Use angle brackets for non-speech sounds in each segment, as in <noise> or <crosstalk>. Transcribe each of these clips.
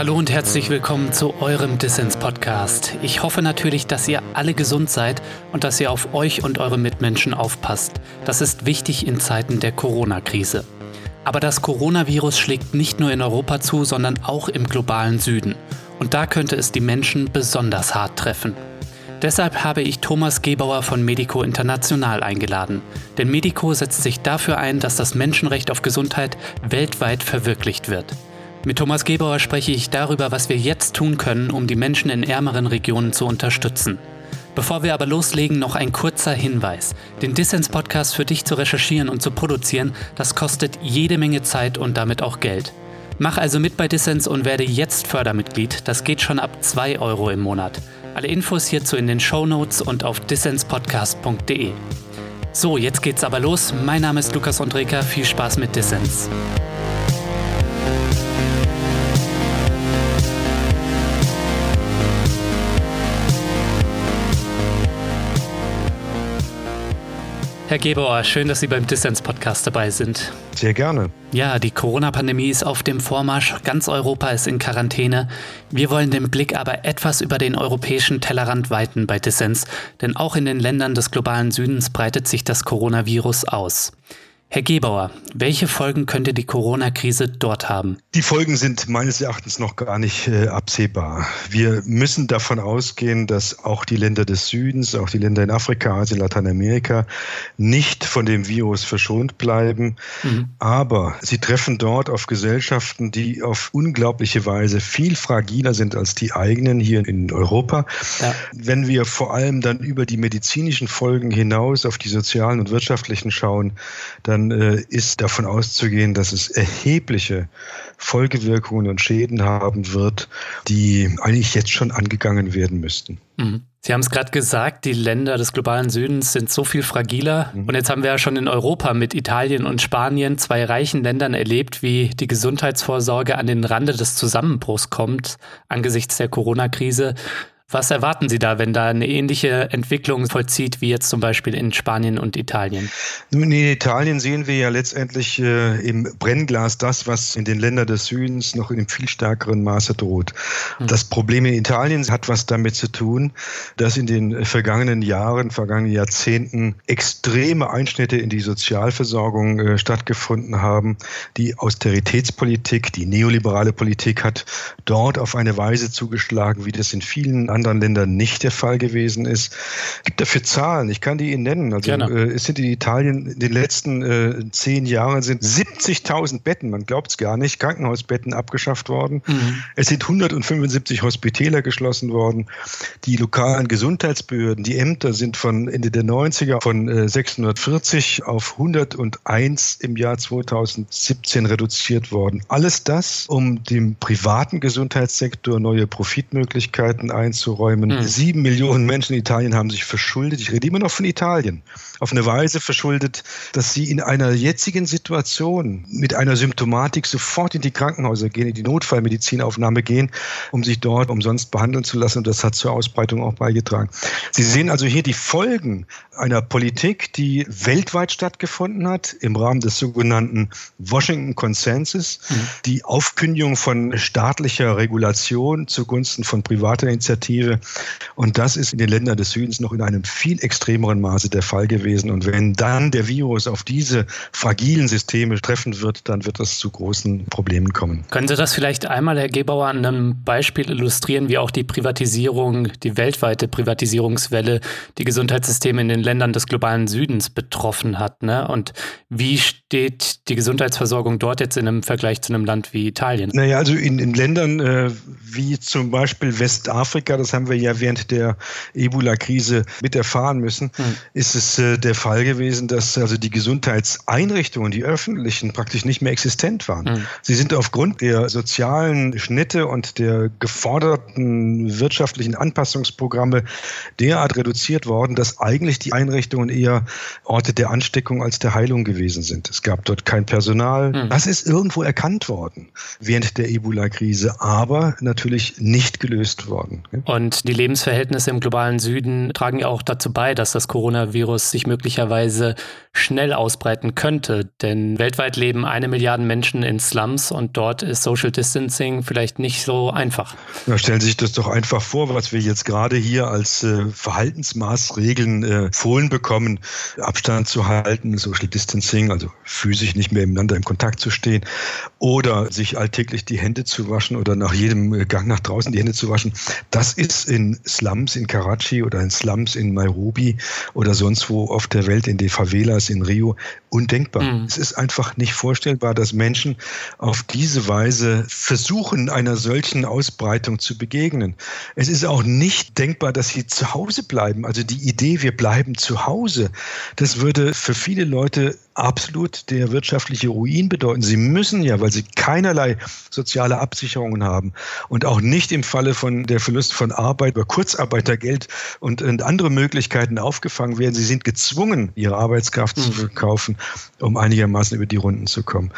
Hallo und herzlich willkommen zu eurem Dissens-Podcast. Ich hoffe natürlich, dass ihr alle gesund seid und dass ihr auf euch und eure Mitmenschen aufpasst. Das ist wichtig in Zeiten der Corona-Krise. Aber das Coronavirus schlägt nicht nur in Europa zu, sondern auch im globalen Süden. Und da könnte es die Menschen besonders hart treffen. Deshalb habe ich Thomas Gebauer von Medico International eingeladen. Denn Medico setzt sich dafür ein, dass das Menschenrecht auf Gesundheit weltweit verwirklicht wird. Mit Thomas Gebauer spreche ich darüber, was wir jetzt tun können, um die Menschen in ärmeren Regionen zu unterstützen. Bevor wir aber loslegen, noch ein kurzer Hinweis. Den Dissens-Podcast für dich zu recherchieren und zu produzieren, das kostet jede Menge Zeit und damit auch Geld. Mach also mit bei Dissens und werde jetzt Fördermitglied. Das geht schon ab 2 Euro im Monat. Alle Infos hierzu in den Show Notes und auf dissenspodcast.de. So, jetzt geht's aber los. Mein Name ist Lukas Andreka. Viel Spaß mit Dissens. Herr Gebauer, schön, dass Sie beim Dissens-Podcast dabei sind. Sehr gerne. Ja, die Corona-Pandemie ist auf dem Vormarsch. Ganz Europa ist in Quarantäne. Wir wollen den Blick aber etwas über den europäischen Tellerrand weiten bei Dissens, denn auch in den Ländern des globalen Südens breitet sich das Coronavirus aus. Herr Gebauer, welche Folgen könnte die Corona-Krise dort haben? Die Folgen sind meines Erachtens noch gar nicht äh, absehbar. Wir müssen davon ausgehen, dass auch die Länder des Südens, auch die Länder in Afrika, Asien, Lateinamerika nicht von dem Virus verschont bleiben. Mhm. Aber sie treffen dort auf Gesellschaften, die auf unglaubliche Weise viel fragiler sind als die eigenen hier in Europa. Ja. Wenn wir vor allem dann über die medizinischen Folgen hinaus auf die sozialen und wirtschaftlichen schauen, dann dann äh, ist davon auszugehen, dass es erhebliche Folgewirkungen und Schäden haben wird, die eigentlich jetzt schon angegangen werden müssten. Mhm. Sie haben es gerade gesagt, die Länder des globalen Südens sind so viel fragiler. Mhm. Und jetzt haben wir ja schon in Europa mit Italien und Spanien, zwei reichen Ländern, erlebt, wie die Gesundheitsvorsorge an den Rande des Zusammenbruchs kommt angesichts der Corona-Krise. Was erwarten Sie da, wenn da eine ähnliche Entwicklung vollzieht wie jetzt zum Beispiel in Spanien und Italien? Nun, in Italien sehen wir ja letztendlich äh, im Brennglas das, was in den Ländern des Südens noch in einem viel stärkeren Maße droht. Hm. Das Problem in Italien hat was damit zu tun, dass in den vergangenen Jahren, vergangenen Jahrzehnten extreme Einschnitte in die Sozialversorgung äh, stattgefunden haben. Die Austeritätspolitik, die neoliberale Politik hat dort auf eine Weise zugeschlagen, wie das in vielen anderen Ländern nicht der Fall gewesen ist. Es gibt dafür Zahlen, ich kann die Ihnen nennen. Also äh, es sind in Italien in den letzten äh, zehn Jahren sind 70.000 Betten, man glaubt es gar nicht, Krankenhausbetten abgeschafft worden. Mhm. Es sind 175 Hospitäler geschlossen worden. Die lokalen Gesundheitsbehörden, die Ämter sind von Ende der 90er von äh, 640 auf 101 im Jahr 2017 reduziert worden. Alles das, um dem privaten Gesundheitssektor neue Profitmöglichkeiten einzuräumen einzuräumen. Mhm. Sieben Millionen Menschen in Italien haben sich verschuldet. Ich rede immer noch von Italien auf eine Weise verschuldet, dass sie in einer jetzigen Situation mit einer Symptomatik sofort in die Krankenhäuser gehen, in die Notfallmedizinaufnahme gehen, um sich dort umsonst behandeln zu lassen. Und das hat zur Ausbreitung auch beigetragen. Sie sehen also hier die Folgen einer Politik, die weltweit stattgefunden hat, im Rahmen des sogenannten Washington Consensus, mhm. die Aufkündigung von staatlicher Regulation zugunsten von privater Initiative. Und das ist in den Ländern des Südens noch in einem viel extremeren Maße der Fall gewesen. Und wenn dann der Virus auf diese fragilen Systeme treffen wird, dann wird es zu großen Problemen kommen. Können Sie das vielleicht einmal, Herr Gebauer, an einem Beispiel illustrieren, wie auch die Privatisierung, die weltweite Privatisierungswelle die Gesundheitssysteme in den Ländern des globalen Südens betroffen hat? Ne? Und wie steht die Gesundheitsversorgung dort jetzt in einem Vergleich zu einem Land wie Italien? Naja, also in, in Ländern äh, wie zum Beispiel Westafrika, das haben wir ja während der Ebola-Krise mit erfahren müssen, hm. ist es äh, der Fall gewesen, dass also die Gesundheitseinrichtungen, die öffentlichen, praktisch nicht mehr existent waren. Mhm. Sie sind aufgrund der sozialen Schnitte und der geforderten wirtschaftlichen Anpassungsprogramme derart reduziert worden, dass eigentlich die Einrichtungen eher Orte der Ansteckung als der Heilung gewesen sind. Es gab dort kein Personal. Mhm. Das ist irgendwo erkannt worden während der Ebola-Krise, aber natürlich nicht gelöst worden. Und die Lebensverhältnisse im globalen Süden tragen ja auch dazu bei, dass das Coronavirus sich möglicherweise schnell ausbreiten könnte. Denn weltweit leben eine Milliarde Menschen in Slums und dort ist Social Distancing vielleicht nicht so einfach. Ja, stellen Sie sich das doch einfach vor, was wir jetzt gerade hier als äh, Verhaltensmaßregeln äh, fohlen bekommen. Abstand zu halten, Social Distancing, also physisch nicht mehr miteinander im Kontakt zu stehen oder sich alltäglich die Hände zu waschen oder nach jedem äh, Gang nach draußen die Hände zu waschen. Das ist in Slums in Karachi oder in Slums in Nairobi oder sonst wo auf der Welt in den Favelas in Rio undenkbar. Mhm. Es ist einfach nicht vorstellbar, dass Menschen auf diese Weise versuchen, einer solchen Ausbreitung zu begegnen. Es ist auch nicht denkbar, dass sie zu Hause bleiben. Also die Idee, wir bleiben zu Hause, das würde für viele Leute absolut der wirtschaftliche Ruin bedeuten. Sie müssen ja, weil sie keinerlei soziale Absicherungen haben und auch nicht im Falle von der Verlust von Arbeit über Kurzarbeitergeld und, und andere Möglichkeiten aufgefangen werden. Sie sind gezwungen, ihre Arbeitskraft mhm. zu verkaufen, um einigermaßen über die Runden zu kommen.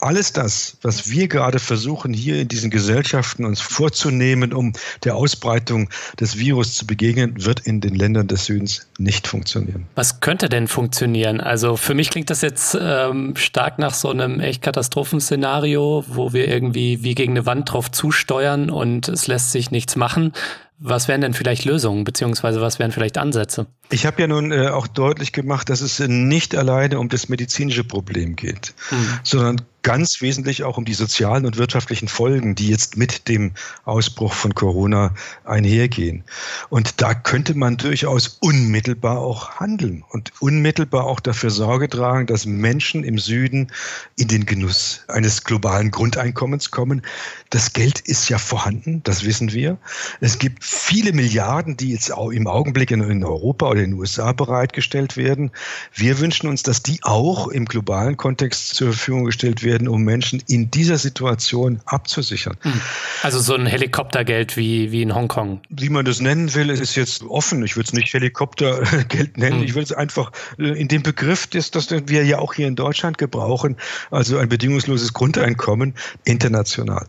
Alles das, was wir gerade versuchen, hier in diesen Gesellschaften uns vorzunehmen, um der Ausbreitung des Virus zu begegnen, wird in den Ländern des Südens nicht funktionieren. Was könnte denn funktionieren? Also für mich klingt das jetzt ähm, stark nach so einem echt Katastrophenszenario, wo wir irgendwie wie gegen eine Wand drauf zusteuern und es lässt sich nichts machen. Was wären denn vielleicht Lösungen, beziehungsweise was wären vielleicht Ansätze? Ich habe ja nun äh, auch deutlich gemacht, dass es nicht alleine um das medizinische Problem geht, mhm. sondern ganz wesentlich auch um die sozialen und wirtschaftlichen Folgen, die jetzt mit dem Ausbruch von Corona einhergehen. Und da könnte man durchaus unmittelbar auch handeln und unmittelbar auch dafür Sorge tragen, dass Menschen im Süden in den Genuss eines globalen Grundeinkommens kommen. Das Geld ist ja vorhanden, das wissen wir. Es gibt viele Milliarden, die jetzt auch im Augenblick in Europa oder in den USA bereitgestellt werden. Wir wünschen uns, dass die auch im globalen Kontext zur Verfügung gestellt werden um Menschen in dieser Situation abzusichern. Hm. Also so ein Helikoptergeld wie, wie in Hongkong. Wie man das nennen will, ist jetzt offen. Ich würde es nicht Helikoptergeld nennen. Hm. Ich würde es einfach äh, in dem Begriff, das, das wir ja auch hier in Deutschland gebrauchen, also ein bedingungsloses Grundeinkommen international.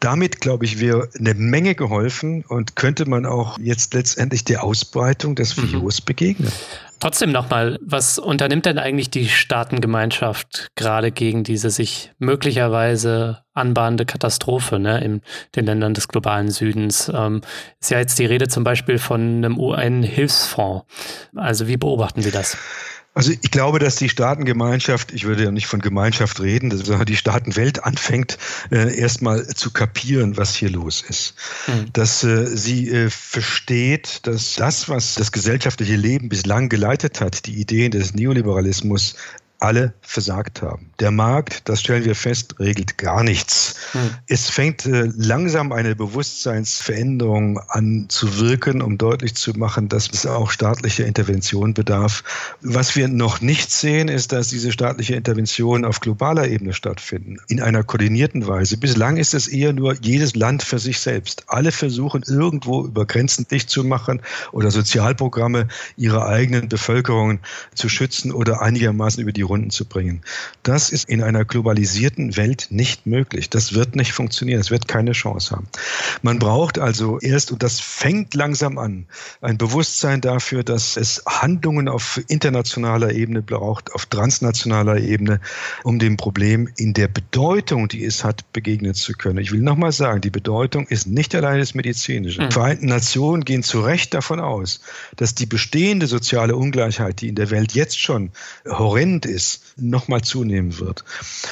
Damit, glaube ich, wäre eine Menge geholfen und könnte man auch jetzt letztendlich der Ausbreitung des mhm. Virus. Begegnen. Trotzdem nochmal, was unternimmt denn eigentlich die Staatengemeinschaft gerade gegen diese sich möglicherweise anbahnende Katastrophe ne, in den Ländern des globalen Südens? Ähm, ist ja jetzt die Rede zum Beispiel von einem UN-Hilfsfonds. Also wie beobachten Sie das? Also ich glaube, dass die Staatengemeinschaft, ich würde ja nicht von Gemeinschaft reden, sondern die Staatenwelt anfängt, äh, erstmal zu kapieren, was hier los ist. Mhm. Dass äh, sie äh, versteht, dass das, was das gesellschaftliche Leben bislang geleitet hat, die Ideen des Neoliberalismus, alle versagt haben. Der Markt, das stellen wir fest, regelt gar nichts. Hm. Es fängt äh, langsam eine Bewusstseinsveränderung an zu wirken, um deutlich zu machen, dass es auch staatliche Intervention bedarf. Was wir noch nicht sehen, ist, dass diese staatliche Intervention auf globaler Ebene stattfinden, in einer koordinierten Weise. Bislang ist es eher nur jedes Land für sich selbst. Alle versuchen irgendwo über Grenzen dicht zu machen oder Sozialprogramme ihrer eigenen Bevölkerung zu schützen oder einigermaßen über die Runden zu bringen. Das ist in einer globalisierten Welt nicht möglich. Das wird nicht funktionieren. Es wird keine Chance haben. Man braucht also erst, und das fängt langsam an, ein Bewusstsein dafür, dass es Handlungen auf internationaler Ebene braucht, auf transnationaler Ebene, um dem Problem in der Bedeutung, die es hat, begegnen zu können. Ich will nochmal sagen, die Bedeutung ist nicht allein das Medizinische. Mhm. Die Vereinten Nationen gehen zu Recht davon aus, dass die bestehende soziale Ungleichheit, die in der Welt jetzt schon horrend ist, ist, nochmal zunehmen wird.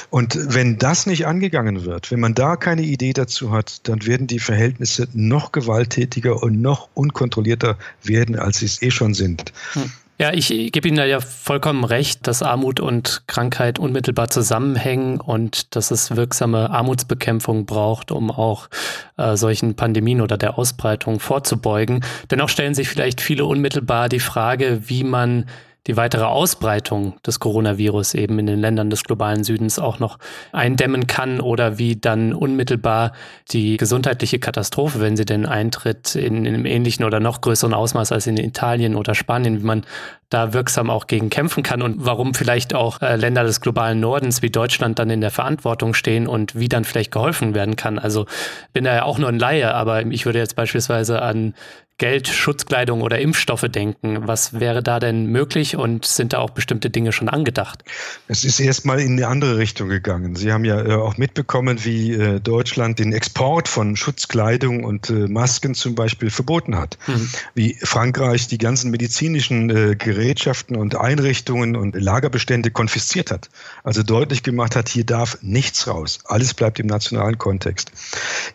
Und wenn das nicht angegangen wird, wenn man da keine Idee dazu hat, dann werden die Verhältnisse noch gewalttätiger und noch unkontrollierter werden, als sie es eh schon sind. Hm. Ja, ich gebe Ihnen da ja vollkommen recht, dass Armut und Krankheit unmittelbar zusammenhängen und dass es wirksame Armutsbekämpfung braucht, um auch äh, solchen Pandemien oder der Ausbreitung vorzubeugen. Dennoch stellen sich vielleicht viele unmittelbar die Frage, wie man die weitere Ausbreitung des Coronavirus eben in den Ländern des globalen Südens auch noch eindämmen kann oder wie dann unmittelbar die gesundheitliche Katastrophe, wenn sie denn eintritt, in, in einem ähnlichen oder noch größeren Ausmaß als in Italien oder Spanien, wie man da wirksam auch gegen kämpfen kann und warum vielleicht auch äh, Länder des globalen Nordens wie Deutschland dann in der Verantwortung stehen und wie dann vielleicht geholfen werden kann. Also bin da ja auch nur ein Laie, aber ich würde jetzt beispielsweise an Geld, Schutzkleidung oder Impfstoffe denken. Was wäre da denn möglich und sind da auch bestimmte Dinge schon angedacht? Es ist erstmal in eine andere Richtung gegangen. Sie haben ja äh, auch mitbekommen, wie äh, Deutschland den Export von Schutzkleidung und äh, Masken zum Beispiel verboten hat. Mhm. Wie Frankreich die ganzen medizinischen Gerätschaften und Einrichtungen und Lagerbestände konfisziert hat. Also deutlich gemacht hat, hier darf nichts raus. Alles bleibt im nationalen Kontext.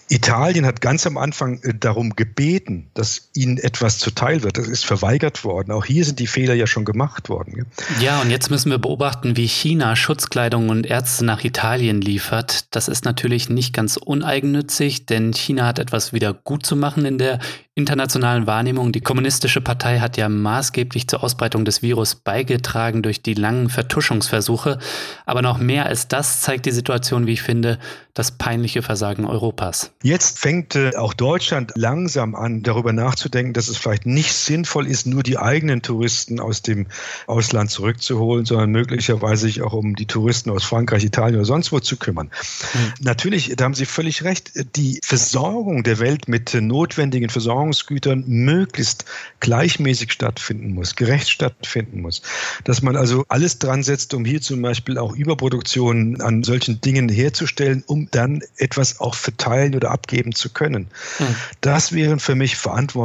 Italien hat ganz am Anfang darum gebeten, dass ihnen etwas zuteil wird. Das ist verweigert worden. Auch hier sind die Fehler ja schon gemacht worden. Ja, und jetzt müssen wir beobachten, wie China Schutzkleidung und Ärzte nach Italien liefert. Das ist natürlich nicht ganz uneigennützig, denn China hat etwas wieder gut zu machen in der internationalen Wahrnehmung. Die Kommunistische Partei hat ja maßgeblich zur Ausbreitung des Virus beigetragen durch die langen Vertuschungsversuche. Aber noch mehr als das zeigt die Situation, wie ich finde, das peinliche Versagen Europas. Jetzt fängt äh, auch Deutschland langsam an, darüber nachzudenken, dass es vielleicht nicht sinnvoll ist, nur die eigenen Touristen aus dem Ausland zurückzuholen, sondern möglicherweise sich auch um die Touristen aus Frankreich, Italien oder sonst wo zu kümmern. Hm. Natürlich, da haben Sie völlig recht, die Versorgung der Welt mit notwendigen Versorgungsgütern möglichst gleichmäßig stattfinden muss, gerecht stattfinden muss. Dass man also alles dran setzt, um hier zum Beispiel auch Überproduktion an solchen Dingen herzustellen, um dann etwas auch verteilen oder abgeben zu können. Hm. Das wären für mich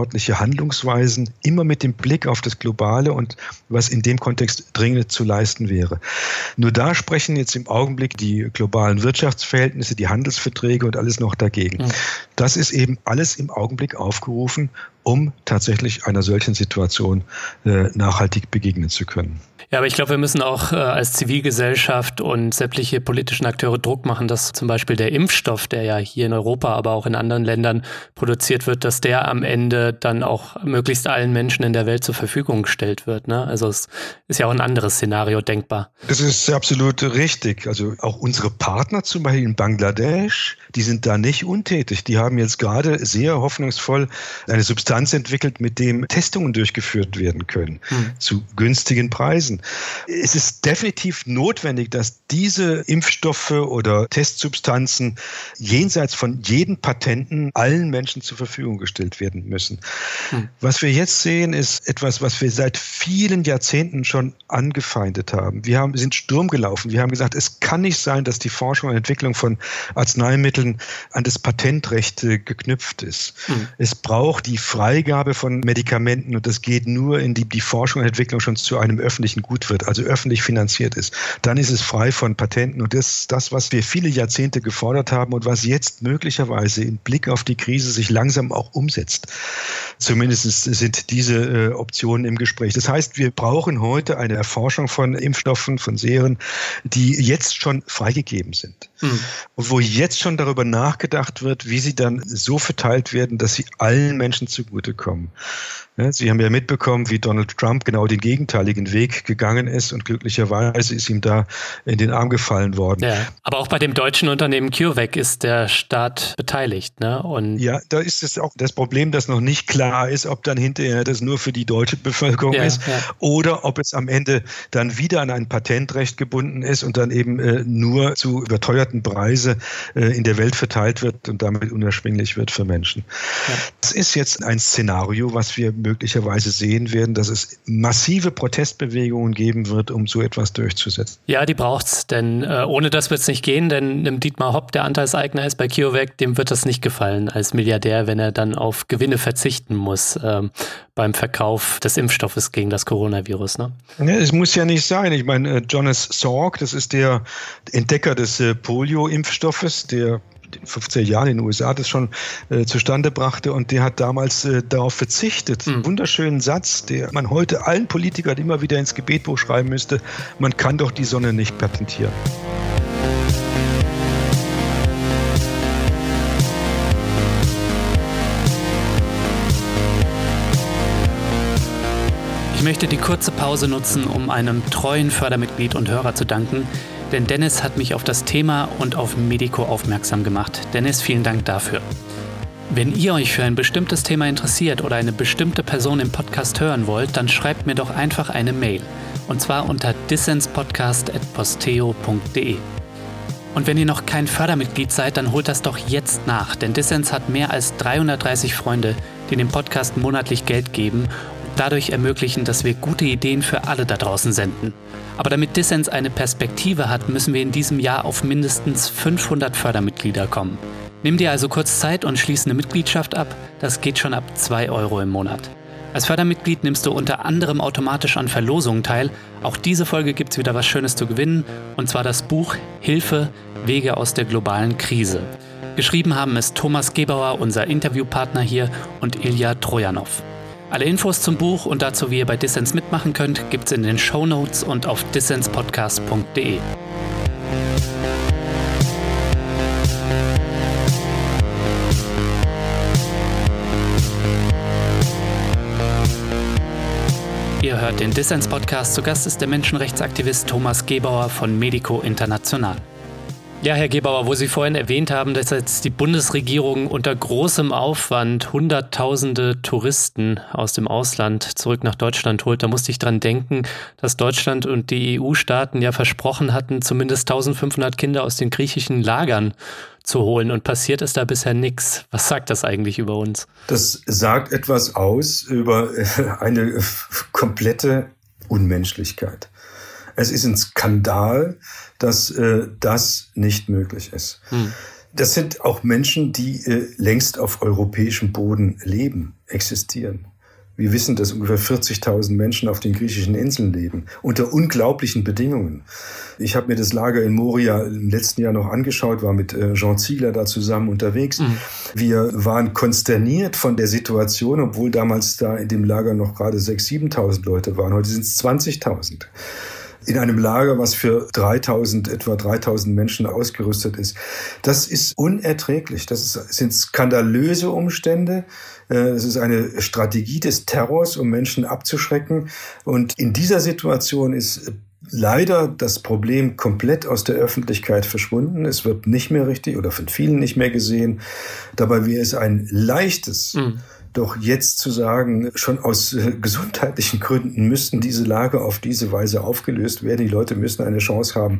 verantwortliche Handlungsweisen, immer mit dem Blick auf das Globale und was in dem Kontext dringend zu leisten wäre. Nur da sprechen jetzt im Augenblick die globalen Wirtschaftsverhältnisse, die Handelsverträge und alles noch dagegen. Das ist eben alles im Augenblick aufgerufen um tatsächlich einer solchen Situation äh, nachhaltig begegnen zu können. Ja, aber ich glaube, wir müssen auch äh, als Zivilgesellschaft und sämtliche politischen Akteure Druck machen, dass zum Beispiel der Impfstoff, der ja hier in Europa, aber auch in anderen Ländern produziert wird, dass der am Ende dann auch möglichst allen Menschen in der Welt zur Verfügung gestellt wird. Ne? Also es ist ja auch ein anderes Szenario denkbar. Das ist absolut richtig. Also auch unsere Partner zum Beispiel in Bangladesch, die sind da nicht untätig. Die haben jetzt gerade sehr hoffnungsvoll eine Substanz entwickelt, mit dem Testungen durchgeführt werden können hm. zu günstigen Preisen. Es ist definitiv notwendig, dass diese Impfstoffe oder Testsubstanzen jenseits von jedem Patenten allen Menschen zur Verfügung gestellt werden müssen. Hm. Was wir jetzt sehen, ist etwas, was wir seit vielen Jahrzehnten schon angefeindet haben. Wir haben, sind Sturm gelaufen. Wir haben gesagt, es kann nicht sein, dass die Forschung und Entwicklung von Arzneimitteln an das Patentrecht äh, geknüpft ist. Hm. Es braucht die Freigabe von Medikamenten und das geht nur, indem die Forschung und Entwicklung schon zu einem öffentlichen gut wird, also öffentlich finanziert ist, dann ist es frei von Patenten. Und das ist das, was wir viele Jahrzehnte gefordert haben und was jetzt möglicherweise im Blick auf die Krise sich langsam auch umsetzt. Zumindest sind diese äh, Optionen im Gespräch. Das heißt, wir brauchen heute eine Erforschung von Impfstoffen, von Serien, die jetzt schon freigegeben sind. Hm. Und wo jetzt schon darüber nachgedacht wird, wie sie dann so verteilt werden, dass sie allen Menschen zugutekommen. Sie haben ja mitbekommen, wie Donald Trump genau den gegenteiligen Weg gegangen ist und glücklicherweise ist ihm da in den Arm gefallen worden. Ja, aber auch bei dem deutschen Unternehmen CureVac ist der Staat beteiligt. Ne? Und ja, da ist es auch das Problem, dass noch nicht klar ist, ob dann hinterher das nur für die deutsche Bevölkerung ja, ist ja. oder ob es am Ende dann wieder an ein Patentrecht gebunden ist und dann eben äh, nur zu überteuerten Preise äh, in der Welt verteilt wird und damit unerschwinglich wird für Menschen. Das ist jetzt ein Szenario, was wir möglicherweise sehen werden, dass es massive Protestbewegungen geben wird, um so etwas durchzusetzen. Ja, die braucht es, denn äh, ohne das wird es nicht gehen, denn dem Dietmar Hopp, der Anteilseigner ist bei CureVac, dem wird das nicht gefallen als Milliardär, wenn er dann auf Gewinne verzichten muss ähm, beim Verkauf des Impfstoffes gegen das Coronavirus. Ne? Ja, es muss ja nicht sein. Ich meine, äh, Jonas Salk, das ist der Entdecker des äh, Polio-Impfstoffes, der den 50er Jahren in den USA das schon äh, zustande brachte und der hat damals äh, darauf verzichtet. Mhm. Wunderschönen Satz, der man heute allen Politikern immer wieder ins Gebetbuch schreiben müsste, man kann doch die Sonne nicht patentieren. Ich möchte die kurze Pause nutzen, um einem treuen Fördermitglied und Hörer zu danken, denn Dennis hat mich auf das Thema und auf Medico aufmerksam gemacht. Dennis, vielen Dank dafür. Wenn ihr euch für ein bestimmtes Thema interessiert oder eine bestimmte Person im Podcast hören wollt, dann schreibt mir doch einfach eine Mail. Und zwar unter dissenspodcast.posteo.de. Und wenn ihr noch kein Fördermitglied seid, dann holt das doch jetzt nach, denn Dissens hat mehr als 330 Freunde, die dem Podcast monatlich Geld geben dadurch ermöglichen, dass wir gute Ideen für alle da draußen senden. Aber damit Dissens eine Perspektive hat, müssen wir in diesem Jahr auf mindestens 500 Fördermitglieder kommen. Nimm dir also kurz Zeit und schließe eine Mitgliedschaft ab. Das geht schon ab 2 Euro im Monat. Als Fördermitglied nimmst du unter anderem automatisch an Verlosungen teil. Auch diese Folge gibt es wieder was Schönes zu gewinnen, und zwar das Buch Hilfe, Wege aus der globalen Krise. Geschrieben haben es Thomas Gebauer, unser Interviewpartner hier, und Ilja Trojanov. Alle Infos zum Buch und dazu, wie ihr bei Dissens mitmachen könnt, gibt's in den Show Notes und auf dissenspodcast.de. Ihr hört den Dissens-Podcast. Zu Gast ist der Menschenrechtsaktivist Thomas Gebauer von Medico International. Ja, Herr Gebauer, wo Sie vorhin erwähnt haben, dass jetzt die Bundesregierung unter großem Aufwand Hunderttausende Touristen aus dem Ausland zurück nach Deutschland holt, da musste ich dran denken, dass Deutschland und die EU-Staaten ja versprochen hatten, zumindest 1500 Kinder aus den griechischen Lagern zu holen. Und passiert ist da bisher nichts. Was sagt das eigentlich über uns? Das sagt etwas aus über eine komplette Unmenschlichkeit. Es ist ein Skandal, dass äh, das nicht möglich ist. Hm. Das sind auch Menschen, die äh, längst auf europäischem Boden leben, existieren. Wir wissen, dass ungefähr 40.000 Menschen auf den griechischen Inseln leben, unter unglaublichen Bedingungen. Ich habe mir das Lager in Moria im letzten Jahr noch angeschaut, war mit äh, Jean Ziegler da zusammen unterwegs. Mhm. Wir waren konsterniert von der Situation, obwohl damals da in dem Lager noch gerade 6.000, 7.000 Leute waren. Heute sind es 20.000 in einem Lager, was für 3000, etwa 3000 Menschen ausgerüstet ist. Das ist unerträglich. Das sind skandalöse Umstände. Äh, es ist eine Strategie des Terrors, um Menschen abzuschrecken. Und in dieser Situation ist leider das Problem komplett aus der Öffentlichkeit verschwunden. Es wird nicht mehr richtig oder von vielen nicht mehr gesehen. Dabei wäre es ein leichtes, mhm doch jetzt zu sagen, schon aus äh, gesundheitlichen Gründen müssten diese Lager auf diese Weise aufgelöst werden. Die Leute müssen eine Chance haben,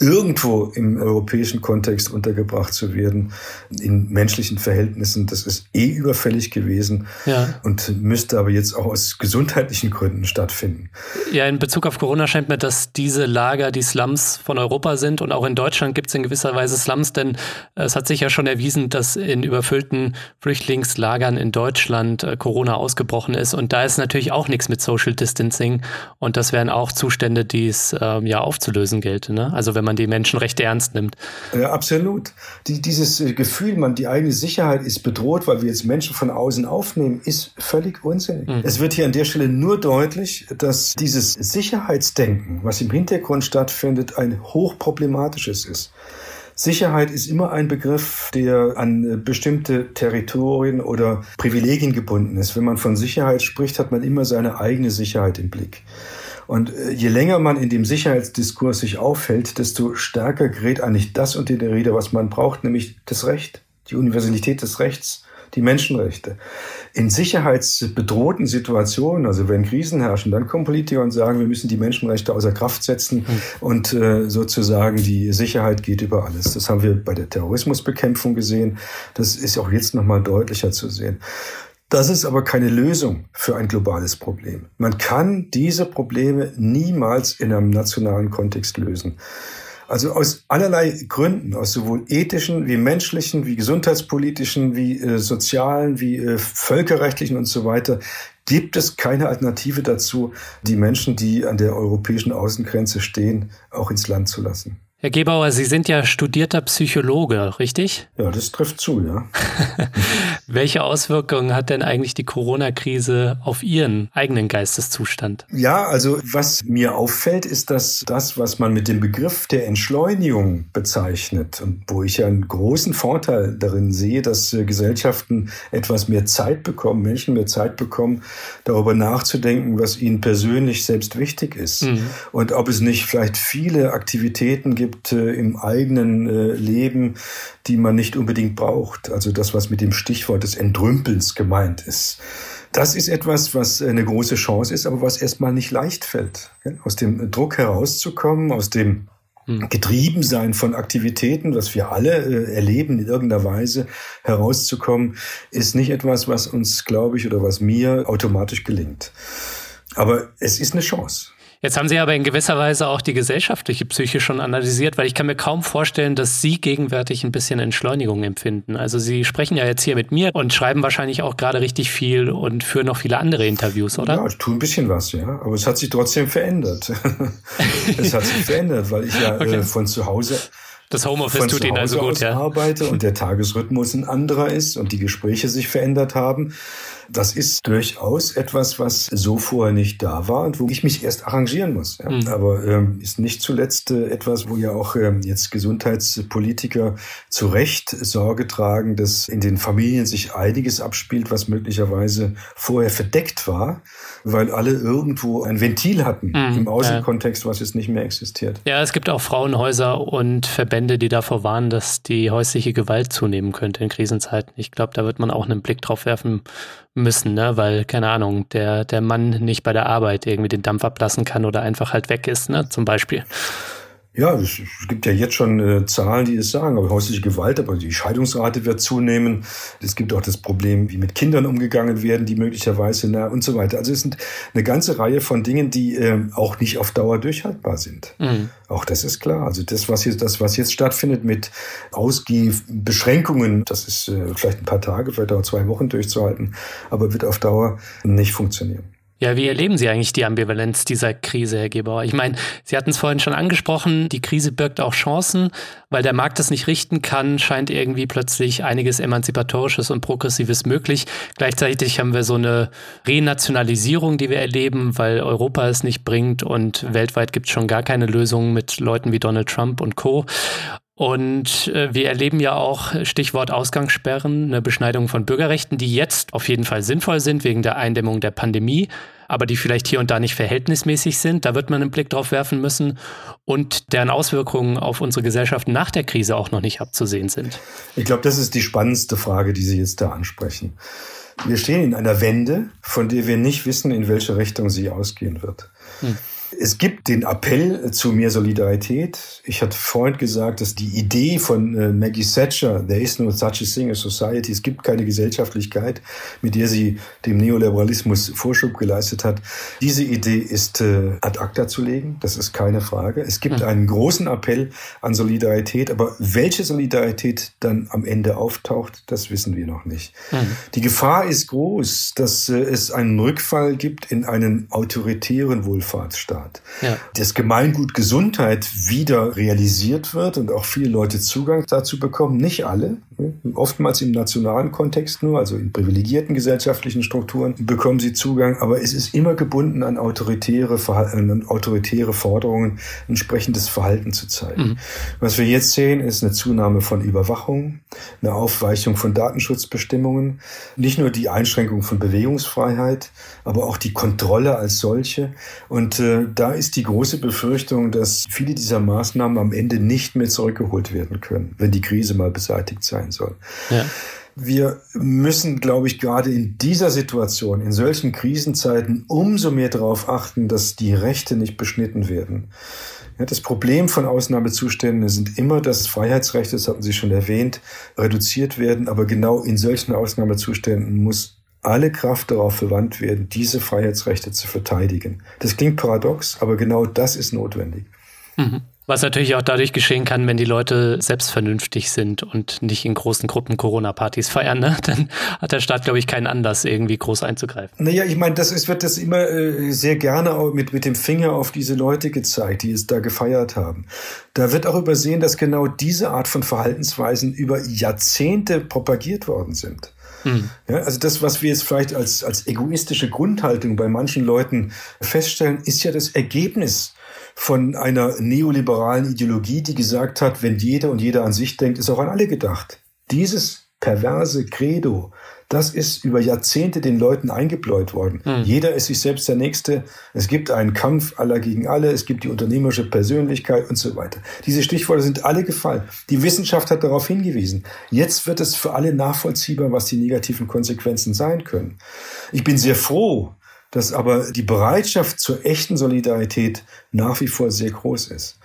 irgendwo im europäischen Kontext untergebracht zu werden, in menschlichen Verhältnissen. Das ist eh überfällig gewesen ja. und müsste aber jetzt auch aus gesundheitlichen Gründen stattfinden. Ja, in Bezug auf Corona scheint mir, dass diese Lager die Slums von Europa sind und auch in Deutschland gibt es in gewisser Weise Slums, denn es hat sich ja schon erwiesen, dass in überfüllten Flüchtlingslagern in Deutschland Deutschland äh, Corona ausgebrochen ist. Und da ist natürlich auch nichts mit Social Distancing. Und das wären auch Zustände, die es ähm, ja aufzulösen gilt. Ne? Also wenn man die Menschenrechte ernst nimmt. Ja, absolut. Die, dieses äh, Gefühl, man die eigene Sicherheit ist bedroht, weil wir jetzt Menschen von außen aufnehmen, ist völlig unsinnig. Mhm. Es wird hier an der Stelle nur deutlich, dass dieses Sicherheitsdenken, was im Hintergrund stattfindet, ein hochproblematisches ist. Sicherheit ist immer ein Begriff, der an äh, bestimmte Territorien oder Privilegien gebunden ist. Wenn man von Sicherheit spricht, hat man immer seine eigene Sicherheit im Blick. Und äh, je länger man in dem Sicherheitsdiskurs sich aufhält, desto stärker gerät eigentlich das unter die Rede, was man braucht, nämlich das Recht, die Universalität des Rechts die Menschenrechte. In sicherheitsbedrohten Situationen, also wenn Krisen herrschen, dann kommen Politiker und sagen, wir müssen die Menschenrechte außer Kraft setzen mhm. und äh, sozusagen die Sicherheit geht über alles. Das haben wir bei der Terrorismusbekämpfung gesehen. Das ist auch jetzt nochmal deutlicher zu sehen. Das ist aber keine Lösung für ein globales Problem. Man kann diese Probleme niemals in einem nationalen Kontext lösen. Also aus allerlei Gründen, aus sowohl ethischen wie menschlichen, wie gesundheitspolitischen, wie äh, sozialen, wie äh, völkerrechtlichen und so weiter, gibt es keine Alternative dazu, die Menschen, die an der europäischen Außengrenze stehen, auch ins Land zu lassen. Herr Gebauer, Sie sind ja studierter Psychologe, richtig? Ja, das trifft zu, ja. <laughs> Welche Auswirkungen hat denn eigentlich die Corona-Krise auf Ihren eigenen Geisteszustand? Ja, also was mir auffällt, ist, dass das, was man mit dem Begriff der Entschleunigung bezeichnet und wo ich ja einen großen Vorteil darin sehe, dass äh, Gesellschaften etwas mehr Zeit bekommen, Menschen mehr Zeit bekommen, darüber nachzudenken, was ihnen persönlich selbst wichtig ist. Mhm. Und ob es nicht vielleicht viele Aktivitäten gibt, gibt äh, im eigenen äh, Leben, die man nicht unbedingt braucht. Also das, was mit dem Stichwort des Entrümpelns gemeint ist. Das ist etwas, was eine große Chance ist, aber was erstmal nicht leicht fällt. Aus dem Druck herauszukommen, aus dem hm. Getriebensein von Aktivitäten, was wir alle äh, erleben, in irgendeiner Weise herauszukommen, ist nicht etwas, was uns, glaube ich, oder was mir automatisch gelingt. Aber es ist eine Chance. Jetzt haben Sie aber in gewisser Weise auch die gesellschaftliche Psyche schon analysiert, weil ich kann mir kaum vorstellen, dass Sie gegenwärtig ein bisschen Entschleunigung empfinden. Also Sie sprechen ja jetzt hier mit mir und schreiben wahrscheinlich auch gerade richtig viel und führen noch viele andere Interviews, oder? Ja, ich tue ein bisschen was, ja. Aber es hat sich trotzdem verändert. <laughs> es hat sich verändert, weil ich ja <laughs> okay. äh, von zu Hause das Homeoffice tut Ihnen also gut, ja. arbeite und der Tagesrhythmus ein anderer ist und die Gespräche sich verändert haben. Das ist durchaus etwas, was so vorher nicht da war und wo ich mich erst arrangieren muss. Ja. Mhm. Aber ähm, ist nicht zuletzt äh, etwas, wo ja auch ähm, jetzt Gesundheitspolitiker zu Recht Sorge tragen, dass in den Familien sich einiges abspielt, was möglicherweise vorher verdeckt war, weil alle irgendwo ein Ventil hatten mhm. im Außenkontext, was jetzt nicht mehr existiert. Ja, es gibt auch Frauenhäuser und Verbände, die davor warnen, dass die häusliche Gewalt zunehmen könnte in Krisenzeiten. Ich glaube, da wird man auch einen Blick drauf werfen müssen, ne? weil, keine Ahnung, der, der Mann nicht bei der Arbeit irgendwie den Dampf ablassen kann oder einfach halt weg ist, ne? zum Beispiel. Ja, es gibt ja jetzt schon äh, Zahlen, die es sagen, aber häusliche Gewalt, aber die Scheidungsrate wird zunehmen. Es gibt auch das Problem, wie mit Kindern umgegangen werden, die möglicherweise na und so weiter. Also es sind eine ganze Reihe von Dingen, die äh, auch nicht auf Dauer durchhaltbar sind. Mhm. Auch das ist klar. Also das, was jetzt, das, was jetzt stattfindet mit Ausgehbeschränkungen, das ist äh, vielleicht ein paar Tage, vielleicht auch zwei Wochen durchzuhalten, aber wird auf Dauer nicht funktionieren. Ja, wie erleben Sie eigentlich die Ambivalenz dieser Krise, Herr Gebauer? Ich meine, Sie hatten es vorhin schon angesprochen, die Krise birgt auch Chancen, weil der Markt das nicht richten kann, scheint irgendwie plötzlich einiges Emanzipatorisches und Progressives möglich. Gleichzeitig haben wir so eine Renationalisierung, die wir erleben, weil Europa es nicht bringt und weltweit gibt es schon gar keine Lösungen mit Leuten wie Donald Trump und Co. Und äh, wir erleben ja auch, Stichwort Ausgangssperren, eine Beschneidung von Bürgerrechten, die jetzt auf jeden Fall sinnvoll sind wegen der Eindämmung der Pandemie, aber die vielleicht hier und da nicht verhältnismäßig sind. Da wird man einen Blick drauf werfen müssen und deren Auswirkungen auf unsere Gesellschaft nach der Krise auch noch nicht abzusehen sind. Ich glaube, das ist die spannendste Frage, die Sie jetzt da ansprechen. Wir stehen in einer Wende, von der wir nicht wissen, in welche Richtung sie ausgehen wird. Hm. Es gibt den Appell zu mehr Solidarität. Ich hatte vorhin gesagt, dass die Idee von äh, Maggie Thatcher, there is no such a thing as society, es gibt keine Gesellschaftlichkeit, mit der sie dem Neoliberalismus Vorschub geleistet hat. Diese Idee ist äh, ad acta zu legen, das ist keine Frage. Es gibt einen großen Appell an Solidarität, aber welche Solidarität dann am Ende auftaucht, das wissen wir noch nicht. Mhm. Die Gefahr ist groß, dass äh, es einen Rückfall gibt in einen autoritären Wohlfahrtsstaat. Staat. Ja. Das Gemeingut Gesundheit wieder realisiert wird und auch viele Leute Zugang dazu bekommen, nicht alle, oftmals im nationalen Kontext nur, also in privilegierten gesellschaftlichen Strukturen bekommen sie Zugang, aber es ist immer gebunden an autoritäre, an autoritäre Forderungen, entsprechendes Verhalten zu zeigen. Mhm. Was wir jetzt sehen, ist eine Zunahme von Überwachung, eine Aufweichung von Datenschutzbestimmungen, nicht nur die Einschränkung von Bewegungsfreiheit, aber auch die Kontrolle als solche. Und äh, da ist die große Befürchtung, dass viele dieser Maßnahmen am Ende nicht mehr zurückgeholt werden können, wenn die Krise mal beseitigt sein soll. Ja. Wir müssen, glaube ich, gerade in dieser Situation, in solchen Krisenzeiten, umso mehr darauf achten, dass die Rechte nicht beschnitten werden. Ja, das Problem von Ausnahmezuständen sind immer, dass Freiheitsrechte, das hatten Sie schon erwähnt, reduziert werden. Aber genau in solchen Ausnahmezuständen muss alle Kraft darauf verwandt werden, diese Freiheitsrechte zu verteidigen. Das klingt paradox, aber genau das ist notwendig. Mhm. Was natürlich auch dadurch geschehen kann, wenn die Leute selbst vernünftig sind und nicht in großen Gruppen Corona-Partys feiern, ne? <laughs> dann hat der Staat, glaube ich, keinen Anlass, irgendwie groß einzugreifen. Naja, ich meine, das ist, wird das immer äh, sehr gerne mit, mit dem Finger auf diese Leute gezeigt, die es da gefeiert haben. Da wird auch übersehen, dass genau diese Art von Verhaltensweisen über Jahrzehnte propagiert worden sind. Mhm. Ja, also das, was wir jetzt vielleicht als, als egoistische Grundhaltung bei manchen Leuten feststellen, ist ja das Ergebnis von einer neoliberalen Ideologie, die gesagt hat, wenn jeder und jeder an sich denkt, ist auch an alle gedacht. Dieses perverse Credo, das ist über Jahrzehnte den Leuten eingebläut worden. Hm. Jeder ist sich selbst der Nächste. Es gibt einen Kampf aller gegen alle. Es gibt die unternehmerische Persönlichkeit und so weiter. Diese Stichworte sind alle gefallen. Die Wissenschaft hat darauf hingewiesen. Jetzt wird es für alle nachvollziehbar, was die negativen Konsequenzen sein können. Ich bin sehr froh, dass aber die Bereitschaft zur echten Solidarität nach wie vor sehr groß ist.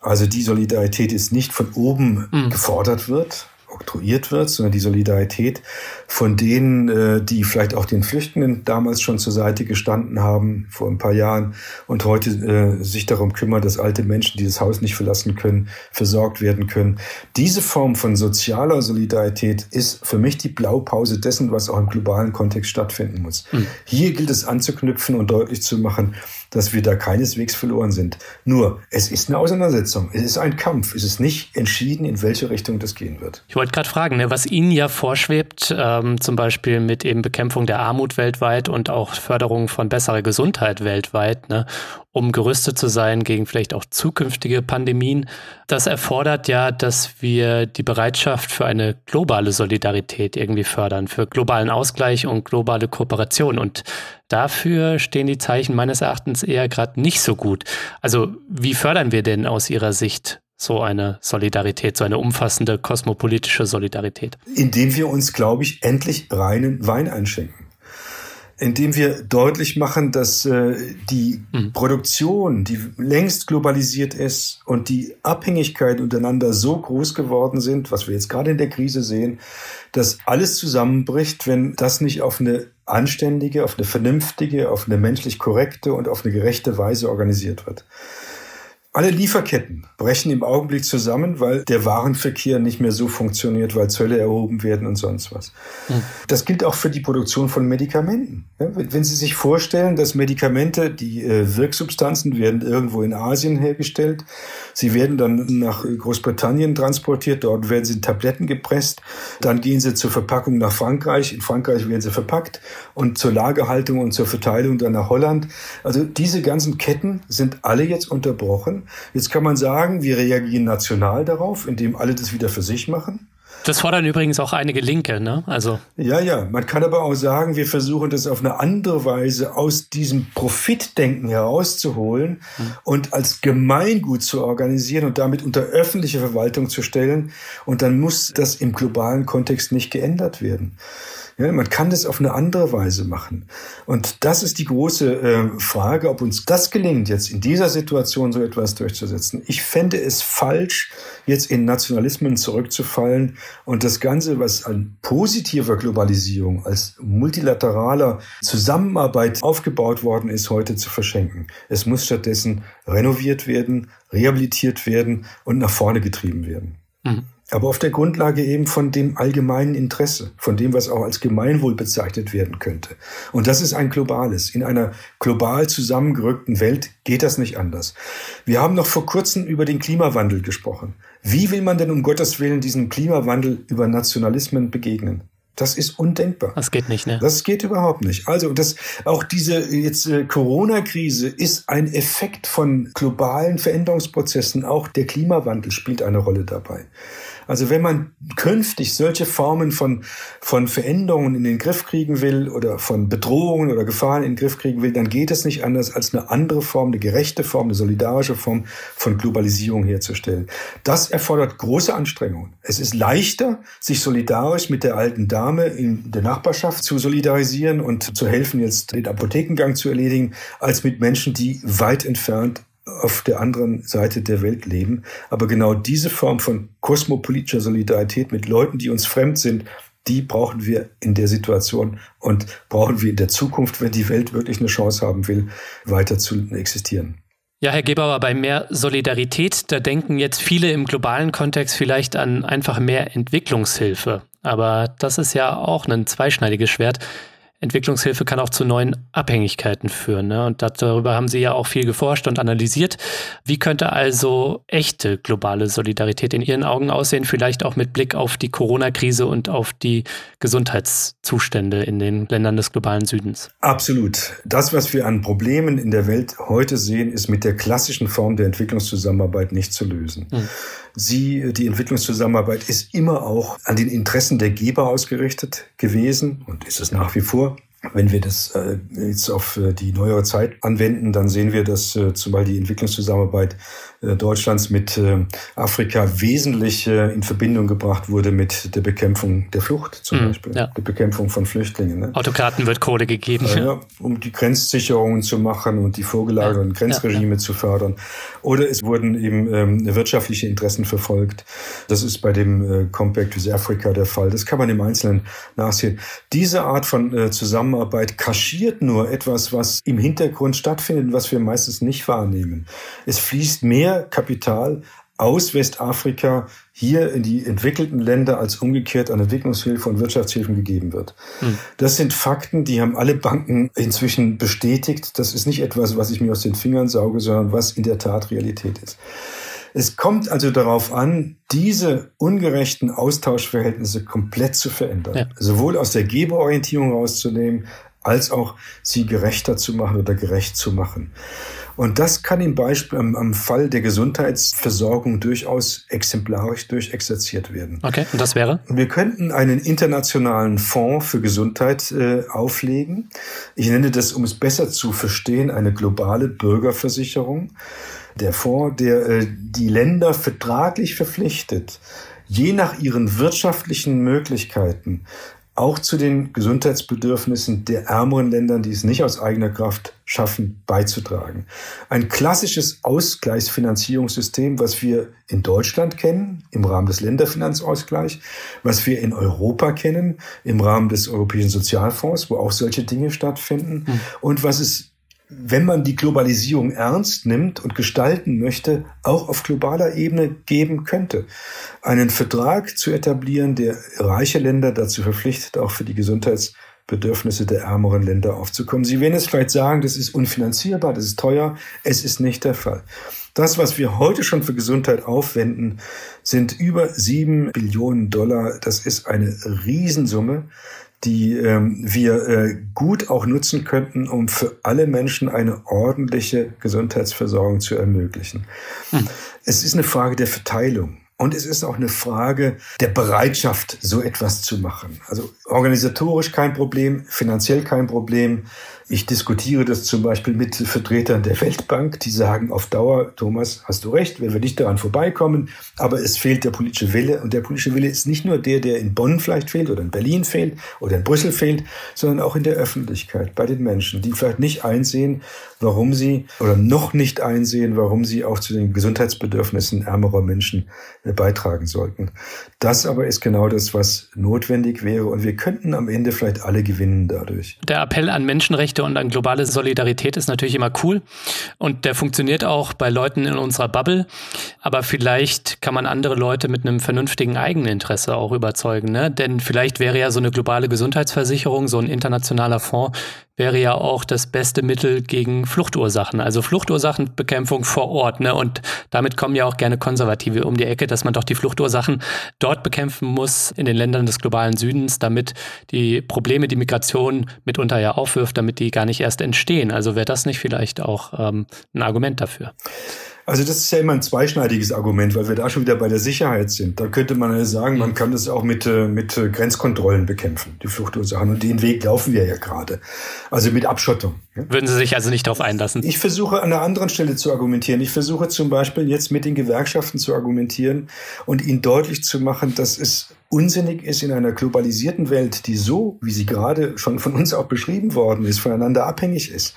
Also die Solidarität ist nicht von oben mhm. gefordert wird, oktroyiert wird, sondern die Solidarität von denen, äh, die vielleicht auch den Flüchtenden damals schon zur Seite gestanden haben, vor ein paar Jahren, und heute äh, sich darum kümmern, dass alte Menschen, die das Haus nicht verlassen können, versorgt werden können. Diese Form von sozialer Solidarität ist für mich die Blaupause dessen, was auch im globalen Kontext stattfinden muss. Mhm. Hier gilt es anzuknüpfen und deutlich zu machen, dass wir da keineswegs verloren sind. Nur, es ist eine Auseinandersetzung, es ist ein Kampf, es ist nicht entschieden, in welche Richtung das gehen wird. Ich wollte gerade fragen, ne, was Ihnen ja vorschwebt, ähm, zum Beispiel mit eben Bekämpfung der Armut weltweit und auch Förderung von besserer Gesundheit weltweit, ne, um gerüstet zu sein gegen vielleicht auch zukünftige Pandemien. Das erfordert ja, dass wir die Bereitschaft für eine globale Solidarität irgendwie fördern, für globalen Ausgleich und globale Kooperation. Und dafür stehen die Zeichen meines Erachtens eher gerade nicht so gut. Also wie fördern wir denn aus Ihrer Sicht so eine Solidarität, so eine umfassende kosmopolitische Solidarität? Indem wir uns, glaube ich, endlich reinen Wein einschenken indem wir deutlich machen, dass äh, die mhm. Produktion, die längst globalisiert ist und die Abhängigkeit untereinander so groß geworden sind, was wir jetzt gerade in der Krise sehen, dass alles zusammenbricht, wenn das nicht auf eine anständige, auf eine vernünftige, auf eine menschlich korrekte und auf eine gerechte Weise organisiert wird. Alle Lieferketten brechen im Augenblick zusammen, weil der Warenverkehr nicht mehr so funktioniert, weil Zölle erhoben werden und sonst was. Mhm. Das gilt auch für die Produktion von Medikamenten. Wenn Sie sich vorstellen, dass Medikamente, die äh, Wirksubstanzen werden irgendwo in Asien hergestellt, sie werden dann nach Großbritannien transportiert, dort werden sie in Tabletten gepresst, dann gehen sie zur Verpackung nach Frankreich, in Frankreich werden sie verpackt und zur Lagerhaltung und zur Verteilung dann nach Holland. Also diese ganzen Ketten sind alle jetzt unterbrochen Jetzt kann man sagen, wir reagieren national darauf, indem alle das wieder für sich machen. Das fordern übrigens auch einige Linke, ne? Also. Ja, ja. Man kann aber auch sagen, wir versuchen das auf eine andere Weise aus diesem Profitdenken herauszuholen mhm. und als Gemeingut zu organisieren und damit unter öffentliche Verwaltung zu stellen. Und dann muss das im globalen Kontext nicht geändert werden. Ja, man kann das auf eine andere Weise machen. Und das ist die große äh, Frage, ob uns das gelingt, jetzt in dieser Situation so etwas durchzusetzen. Ich fände es falsch, jetzt in Nationalismen zurückzufallen und das Ganze, was an positiver Globalisierung, als multilateraler Zusammenarbeit aufgebaut worden ist, heute zu verschenken. Es muss stattdessen renoviert werden, rehabilitiert werden und nach vorne getrieben werden. Mhm aber auf der Grundlage eben von dem allgemeinen Interesse, von dem, was auch als Gemeinwohl bezeichnet werden könnte. Und das ist ein globales. In einer global zusammengerückten Welt geht das nicht anders. Wir haben noch vor kurzem über den Klimawandel gesprochen. Wie will man denn um Gottes Willen diesem Klimawandel über Nationalismen begegnen? Das ist undenkbar. Das geht nicht, ne? Das geht überhaupt nicht. Also das, auch diese jetzt äh, Corona-Krise ist ein Effekt von globalen Veränderungsprozessen. Auch der Klimawandel spielt eine Rolle dabei. Also wenn man künftig solche Formen von, von Veränderungen in den Griff kriegen will oder von Bedrohungen oder Gefahren in den Griff kriegen will, dann geht es nicht anders, als eine andere Form, eine gerechte Form, eine solidarische Form von Globalisierung herzustellen. Das erfordert große Anstrengungen. Es ist leichter, sich solidarisch mit der alten Dame in der Nachbarschaft zu solidarisieren und zu helfen, jetzt den Apothekengang zu erledigen, als mit Menschen, die weit entfernt auf der anderen Seite der Welt leben. Aber genau diese Form von kosmopolitischer Solidarität mit Leuten, die uns fremd sind, die brauchen wir in der Situation und brauchen wir in der Zukunft, wenn die Welt wirklich eine Chance haben will, weiter zu existieren. Ja, Herr Gebauer, bei mehr Solidarität, da denken jetzt viele im globalen Kontext vielleicht an einfach mehr Entwicklungshilfe. Aber das ist ja auch ein zweischneidiges Schwert. Entwicklungshilfe kann auch zu neuen Abhängigkeiten führen. Ne? Und darüber haben Sie ja auch viel geforscht und analysiert. Wie könnte also echte globale Solidarität in Ihren Augen aussehen? Vielleicht auch mit Blick auf die Corona-Krise und auf die Gesundheitszustände in den Ländern des globalen Südens. Absolut. Das, was wir an Problemen in der Welt heute sehen, ist mit der klassischen Form der Entwicklungszusammenarbeit nicht zu lösen. Hm. Sie, die Entwicklungszusammenarbeit ist immer auch an den Interessen der Geber ausgerichtet gewesen und ist es nach wie vor. Wenn wir das äh, jetzt auf äh, die neuere Zeit anwenden, dann sehen wir, dass äh, zum Beispiel die Entwicklungszusammenarbeit Deutschlands mit äh, Afrika wesentlich äh, in Verbindung gebracht wurde mit der Bekämpfung der Flucht zum mhm, Beispiel, ja. der Bekämpfung von Flüchtlingen. Ne? Autokraten wird Kohle gegeben. Ja, um die Grenzsicherungen zu machen und die vorgelagerten ja, Grenzregime zu fördern. Oder es wurden eben ähm, wirtschaftliche Interessen verfolgt. Das ist bei dem äh, Compact with Africa der Fall. Das kann man im Einzelnen nachsehen. Diese Art von äh, Zusammenarbeit kaschiert nur etwas, was im Hintergrund stattfindet, was wir meistens nicht wahrnehmen. Es fließt mehr mehr Kapital aus Westafrika hier in die entwickelten Länder als umgekehrt an Entwicklungshilfe und Wirtschaftshilfen gegeben wird. Hm. Das sind Fakten, die haben alle Banken inzwischen bestätigt. Das ist nicht etwas, was ich mir aus den Fingern sauge, sondern was in der Tat Realität ist. Es kommt also darauf an, diese ungerechten Austauschverhältnisse komplett zu verändern. Ja. Sowohl aus der Geberorientierung rauszunehmen, als auch sie gerechter zu machen oder gerecht zu machen. Und das kann im Beispiel am, am Fall der Gesundheitsversorgung durchaus exemplarisch durchexerziert werden. Okay, und das wäre? Wir könnten einen internationalen Fonds für Gesundheit äh, auflegen. Ich nenne das, um es besser zu verstehen, eine globale Bürgerversicherung. Der Fonds, der äh, die Länder vertraglich verpflichtet, je nach ihren wirtschaftlichen Möglichkeiten auch zu den Gesundheitsbedürfnissen der ärmeren Länder, die es nicht aus eigener Kraft schaffen, beizutragen. Ein klassisches Ausgleichsfinanzierungssystem, was wir in Deutschland kennen, im Rahmen des Länderfinanzausgleichs, was wir in Europa kennen, im Rahmen des Europäischen Sozialfonds, wo auch solche Dinge stattfinden, mhm. und was es wenn man die Globalisierung ernst nimmt und gestalten möchte, auch auf globaler Ebene geben könnte. Einen Vertrag zu etablieren, der reiche Länder dazu verpflichtet, auch für die Gesundheitsbedürfnisse der ärmeren Länder aufzukommen. Sie werden es vielleicht sagen, das ist unfinanzierbar, das ist teuer. Es ist nicht der Fall. Das, was wir heute schon für Gesundheit aufwenden, sind über sieben Billionen Dollar. Das ist eine Riesensumme die ähm, wir äh, gut auch nutzen könnten, um für alle Menschen eine ordentliche Gesundheitsversorgung zu ermöglichen. Hm. Es ist eine Frage der Verteilung. Und es ist auch eine Frage der Bereitschaft, so etwas zu machen. Also organisatorisch kein Problem, finanziell kein Problem, ich diskutiere das zum Beispiel mit Vertretern der Weltbank, die sagen auf Dauer, Thomas, hast du recht, wenn wir nicht daran vorbeikommen, aber es fehlt der politische Wille. Und der politische Wille ist nicht nur der, der in Bonn vielleicht fehlt oder in Berlin fehlt oder in Brüssel fehlt, sondern auch in der Öffentlichkeit, bei den Menschen, die vielleicht nicht einsehen, warum sie oder noch nicht einsehen, warum sie auch zu den Gesundheitsbedürfnissen ärmerer Menschen äh, beitragen sollten. Das aber ist genau das, was notwendig wäre. Und wir könnten am Ende vielleicht alle gewinnen dadurch. Der Appell an Menschenrechte und an globale Solidarität ist natürlich immer cool. Und der funktioniert auch bei Leuten in unserer Bubble. Aber vielleicht kann man andere Leute mit einem vernünftigen Eigeninteresse auch überzeugen. Ne? Denn vielleicht wäre ja so eine globale Gesundheitsversicherung, so ein internationaler Fonds, wäre ja auch das beste Mittel gegen Fluchtursachen, also Fluchtursachenbekämpfung vor Ort. Ne? Und damit kommen ja auch gerne Konservative um die Ecke, dass man doch die Fluchtursachen dort bekämpfen muss, in den Ländern des globalen Südens, damit die Probleme, die Migration mitunter ja aufwirft, damit die gar nicht erst entstehen. Also wäre das nicht vielleicht auch ähm, ein Argument dafür? Also das ist ja immer ein zweischneidiges Argument, weil wir da schon wieder bei der Sicherheit sind. Da könnte man ja sagen, man kann das auch mit, äh, mit äh, Grenzkontrollen bekämpfen, die Fluchtursachen. Und den Weg laufen wir ja gerade. Also mit Abschottung. Würden Sie sich also nicht darauf einlassen? Ich versuche an einer anderen Stelle zu argumentieren. Ich versuche zum Beispiel jetzt mit den Gewerkschaften zu argumentieren und ihnen deutlich zu machen, dass es unsinnig ist in einer globalisierten Welt, die so, wie sie gerade schon von uns auch beschrieben worden ist, voneinander abhängig ist,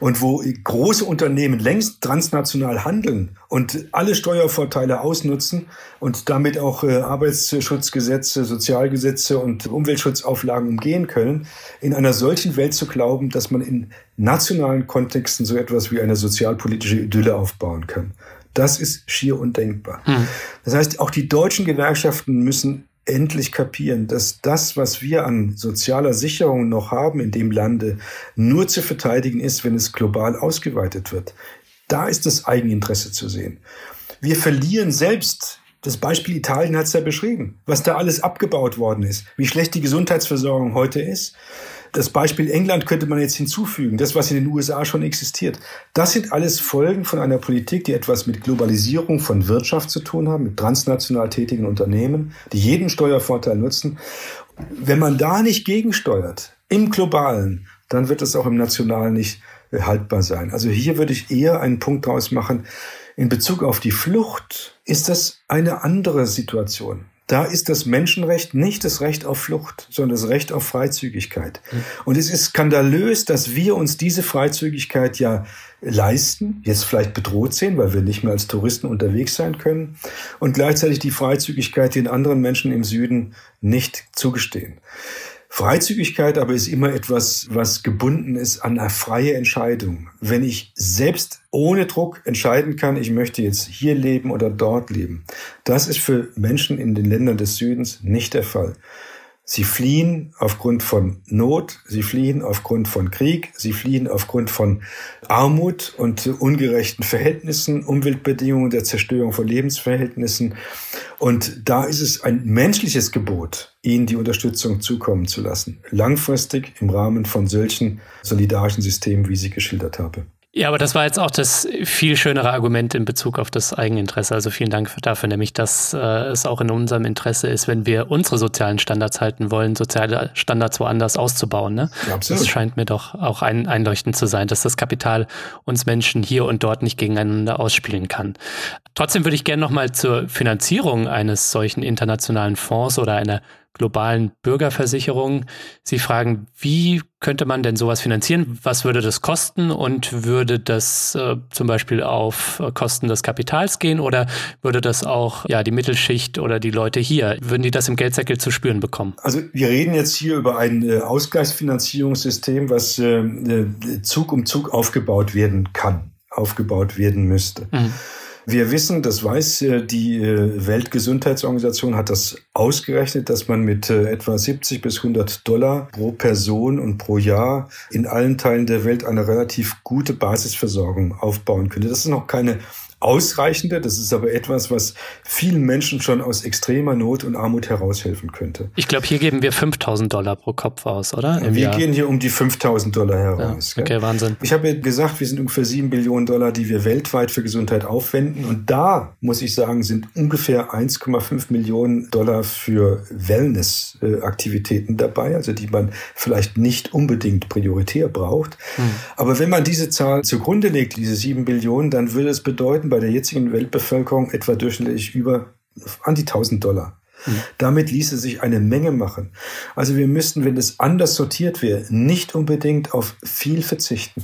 und wo große Unternehmen längst transnational handeln und alle Steuervorteile ausnutzen und damit auch äh, Arbeitsschutzgesetze, Sozialgesetze und Umweltschutzauflagen umgehen können, in einer solchen Welt zu glauben, dass man in nationalen Kontexten so etwas wie eine sozialpolitische Idylle aufbauen kann. Das ist schier undenkbar. Hm. Das heißt, auch die deutschen Gewerkschaften müssen endlich kapieren, dass das, was wir an sozialer Sicherung noch haben in dem Lande, nur zu verteidigen ist, wenn es global ausgeweitet wird. Da ist das Eigeninteresse zu sehen. Wir verlieren selbst das Beispiel Italien hat es ja beschrieben, was da alles abgebaut worden ist, wie schlecht die Gesundheitsversorgung heute ist. Das Beispiel England könnte man jetzt hinzufügen, das, was in den USA schon existiert. Das sind alles Folgen von einer Politik, die etwas mit Globalisierung von Wirtschaft zu tun haben, mit transnational tätigen Unternehmen, die jeden Steuervorteil nutzen. Wenn man da nicht gegensteuert, im Globalen, dann wird es auch im Nationalen nicht haltbar sein. Also hier würde ich eher einen Punkt draus machen. In Bezug auf die Flucht ist das eine andere Situation. Da ist das Menschenrecht nicht das Recht auf Flucht, sondern das Recht auf Freizügigkeit. Mhm. Und es ist skandalös, dass wir uns diese Freizügigkeit ja leisten, jetzt vielleicht bedroht sehen, weil wir nicht mehr als Touristen unterwegs sein können und gleichzeitig die Freizügigkeit den anderen Menschen im Süden nicht zugestehen. Freizügigkeit aber ist immer etwas, was gebunden ist an eine freie Entscheidung. Wenn ich selbst ohne Druck entscheiden kann, ich möchte jetzt hier leben oder dort leben, das ist für Menschen in den Ländern des Südens nicht der Fall. Sie fliehen aufgrund von Not, sie fliehen aufgrund von Krieg, sie fliehen aufgrund von Armut und ungerechten Verhältnissen, Umweltbedingungen, der Zerstörung von Lebensverhältnissen. Und da ist es ein menschliches Gebot, ihnen die Unterstützung zukommen zu lassen. Langfristig im Rahmen von solchen solidarischen Systemen, wie ich sie geschildert habe. Ja, aber das war jetzt auch das viel schönere Argument in Bezug auf das Eigeninteresse. Also vielen Dank dafür, nämlich dass äh, es auch in unserem Interesse ist, wenn wir unsere sozialen Standards halten wollen, soziale Standards woanders auszubauen. Ne? Ja, absolut. Das scheint mir doch auch ein, einleuchtend zu sein, dass das Kapital uns Menschen hier und dort nicht gegeneinander ausspielen kann. Trotzdem würde ich gerne nochmal zur Finanzierung eines solchen internationalen Fonds oder einer globalen Bürgerversicherung. Sie fragen, wie könnte man denn sowas finanzieren? Was würde das kosten? Und würde das äh, zum Beispiel auf äh, Kosten des Kapitals gehen oder würde das auch ja, die Mittelschicht oder die Leute hier, würden die das im Geldsäckel zu spüren bekommen? Also wir reden jetzt hier über ein äh, Ausgleichsfinanzierungssystem, was äh, äh Zug um Zug aufgebaut werden kann, aufgebaut werden müsste. Mhm. Wir wissen, das weiß äh, die äh, Weltgesundheitsorganisation, hat das ausgerechnet, dass man mit äh, etwa 70 bis 100 Dollar pro Person und pro Jahr in allen Teilen der Welt eine relativ gute Basisversorgung aufbauen könnte. Das ist noch keine ausreichende. Das ist aber etwas, was vielen Menschen schon aus extremer Not und Armut heraushelfen könnte. Ich glaube, hier geben wir 5000 Dollar pro Kopf aus, oder? Im wir Jahr. gehen hier um die 5000 Dollar heraus. Ja, okay, gell? Wahnsinn. Ich habe ja gesagt, wir sind ungefähr 7 Billionen Dollar, die wir weltweit für Gesundheit aufwenden. Und da, muss ich sagen, sind ungefähr 1,5 Millionen Dollar für Wellness-Aktivitäten dabei, also die man vielleicht nicht unbedingt prioritär braucht. Hm. Aber wenn man diese Zahl zugrunde legt, diese 7 Billionen, dann würde es bedeuten, bei der jetzigen Weltbevölkerung etwa durchschnittlich über an die 1000 Dollar. Mhm. Damit ließe sich eine Menge machen. Also wir müssten, wenn es anders sortiert wäre, nicht unbedingt auf viel verzichten.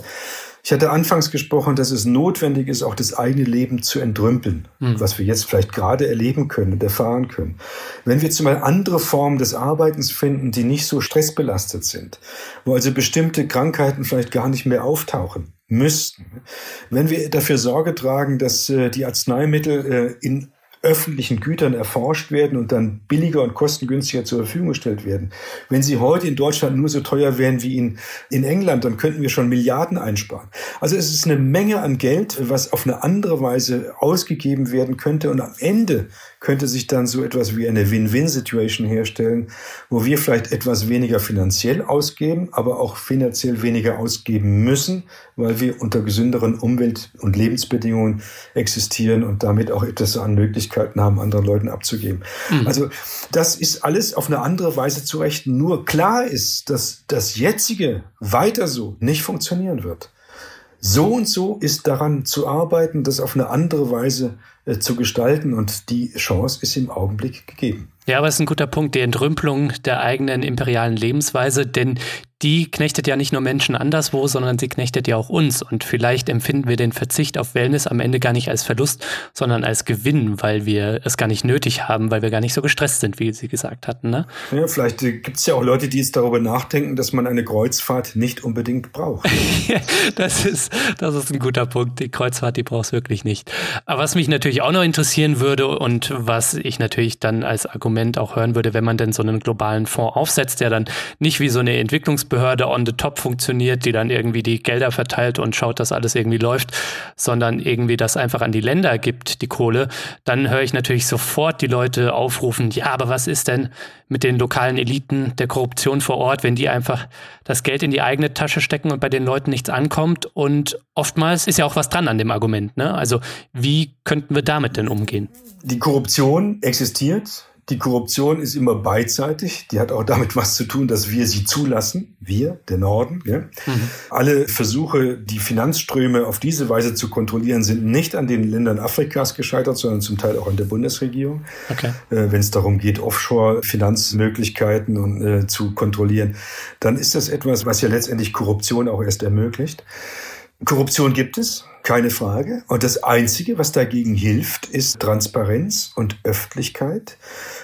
Ich hatte anfangs gesprochen, dass es notwendig ist, auch das eigene Leben zu entrümpeln, mhm. was wir jetzt vielleicht gerade erleben können und erfahren können. Wenn wir zumal andere Formen des Arbeitens finden, die nicht so stressbelastet sind, wo also bestimmte Krankheiten vielleicht gar nicht mehr auftauchen, müssten. Wenn wir dafür Sorge tragen, dass äh, die Arzneimittel äh, in öffentlichen Gütern erforscht werden und dann billiger und kostengünstiger zur Verfügung gestellt werden. Wenn sie heute in Deutschland nur so teuer wären wie in, in England, dann könnten wir schon Milliarden einsparen. Also es ist eine Menge an Geld, was auf eine andere Weise ausgegeben werden könnte und am Ende könnte sich dann so etwas wie eine Win-Win-Situation herstellen, wo wir vielleicht etwas weniger finanziell ausgeben, aber auch finanziell weniger ausgeben müssen, weil wir unter gesünderen Umwelt- und Lebensbedingungen existieren und damit auch etwas an Möglichkeiten haben, anderen Leuten abzugeben. Mhm. Also das ist alles auf eine andere Weise zu rechnen. Nur klar ist, dass das jetzige weiter so nicht funktionieren wird. So und so ist daran zu arbeiten, das auf eine andere Weise äh, zu gestalten und die Chance ist im Augenblick gegeben. Ja, aber es ist ein guter Punkt, die Entrümpelung der eigenen imperialen Lebensweise, denn die knechtet ja nicht nur Menschen anderswo, sondern sie knechtet ja auch uns. Und vielleicht empfinden wir den Verzicht auf Wellness am Ende gar nicht als Verlust, sondern als Gewinn, weil wir es gar nicht nötig haben, weil wir gar nicht so gestresst sind, wie Sie gesagt hatten. Ne? Ja, vielleicht äh, gibt es ja auch Leute, die jetzt darüber nachdenken, dass man eine Kreuzfahrt nicht unbedingt braucht. <laughs> das, ist, das ist ein guter Punkt. Die Kreuzfahrt, die braucht es wirklich nicht. Aber was mich natürlich auch noch interessieren würde und was ich natürlich dann als Argument auch hören würde, wenn man denn so einen globalen Fonds aufsetzt, der dann nicht wie so eine Entwicklungsbehörde on the top funktioniert, die dann irgendwie die Gelder verteilt und schaut, dass alles irgendwie läuft, sondern irgendwie das einfach an die Länder gibt, die Kohle, dann höre ich natürlich sofort die Leute aufrufen, ja, aber was ist denn mit den lokalen Eliten der Korruption vor Ort, wenn die einfach das Geld in die eigene Tasche stecken und bei den Leuten nichts ankommt? Und oftmals ist ja auch was dran an dem Argument. Ne? Also wie könnten wir damit denn umgehen? Die Korruption existiert. Die Korruption ist immer beidseitig. Die hat auch damit was zu tun, dass wir sie zulassen. Wir, der Norden. Ja? Mhm. Alle Versuche, die Finanzströme auf diese Weise zu kontrollieren, sind nicht an den Ländern Afrikas gescheitert, sondern zum Teil auch an der Bundesregierung. Okay. Äh, Wenn es darum geht, Offshore-Finanzmöglichkeiten und, äh, zu kontrollieren, dann ist das etwas, was ja letztendlich Korruption auch erst ermöglicht. Korruption gibt es. Keine Frage. Und das Einzige, was dagegen hilft, ist Transparenz und Öffentlichkeit.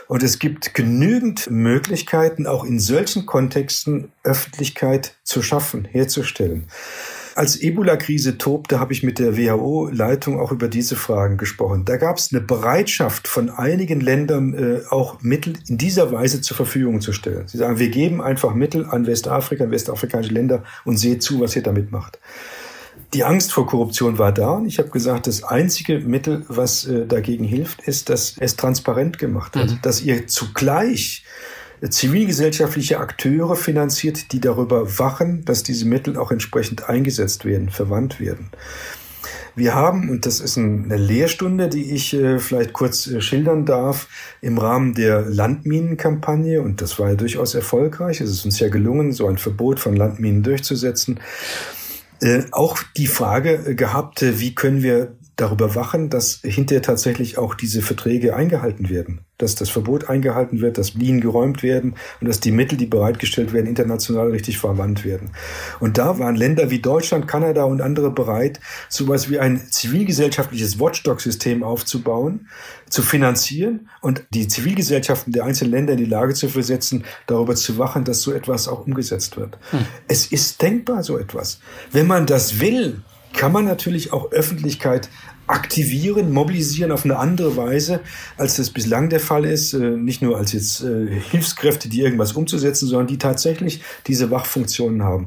Und es gibt genügend Möglichkeiten, auch in solchen Kontexten Öffentlichkeit zu schaffen, herzustellen. Als Ebola-Krise tobte, habe ich mit der WHO-Leitung auch über diese Fragen gesprochen. Da gab es eine Bereitschaft von einigen Ländern, äh, auch Mittel in dieser Weise zur Verfügung zu stellen. Sie sagen, wir geben einfach Mittel an Westafrika, westafrikanische Länder und seht zu, was ihr damit macht die Angst vor Korruption war da und ich habe gesagt, das einzige Mittel, was äh, dagegen hilft, ist, dass es transparent gemacht wird, mhm. dass ihr zugleich zivilgesellschaftliche Akteure finanziert, die darüber wachen, dass diese Mittel auch entsprechend eingesetzt werden, verwandt werden. Wir haben, und das ist eine Lehrstunde, die ich äh, vielleicht kurz äh, schildern darf, im Rahmen der Landminenkampagne, und das war ja durchaus erfolgreich, es ist uns ja gelungen, so ein Verbot von Landminen durchzusetzen, äh, auch die Frage gehabt, äh, wie können wir darüber wachen, dass hinterher tatsächlich auch diese Verträge eingehalten werden, dass das Verbot eingehalten wird, dass Linien geräumt werden und dass die Mittel, die bereitgestellt werden, international richtig verwandt werden. Und da waren Länder wie Deutschland, Kanada und andere bereit, sowas wie ein zivilgesellschaftliches Watchdog-System aufzubauen, zu finanzieren und die Zivilgesellschaften der einzelnen Länder in die Lage zu versetzen, darüber zu wachen, dass so etwas auch umgesetzt wird. Hm. Es ist denkbar, so etwas. Wenn man das will, kann man natürlich auch Öffentlichkeit aktivieren, mobilisieren auf eine andere Weise, als das bislang der Fall ist. Äh, nicht nur als jetzt äh, Hilfskräfte, die irgendwas umzusetzen, sondern die tatsächlich diese Wachfunktionen haben.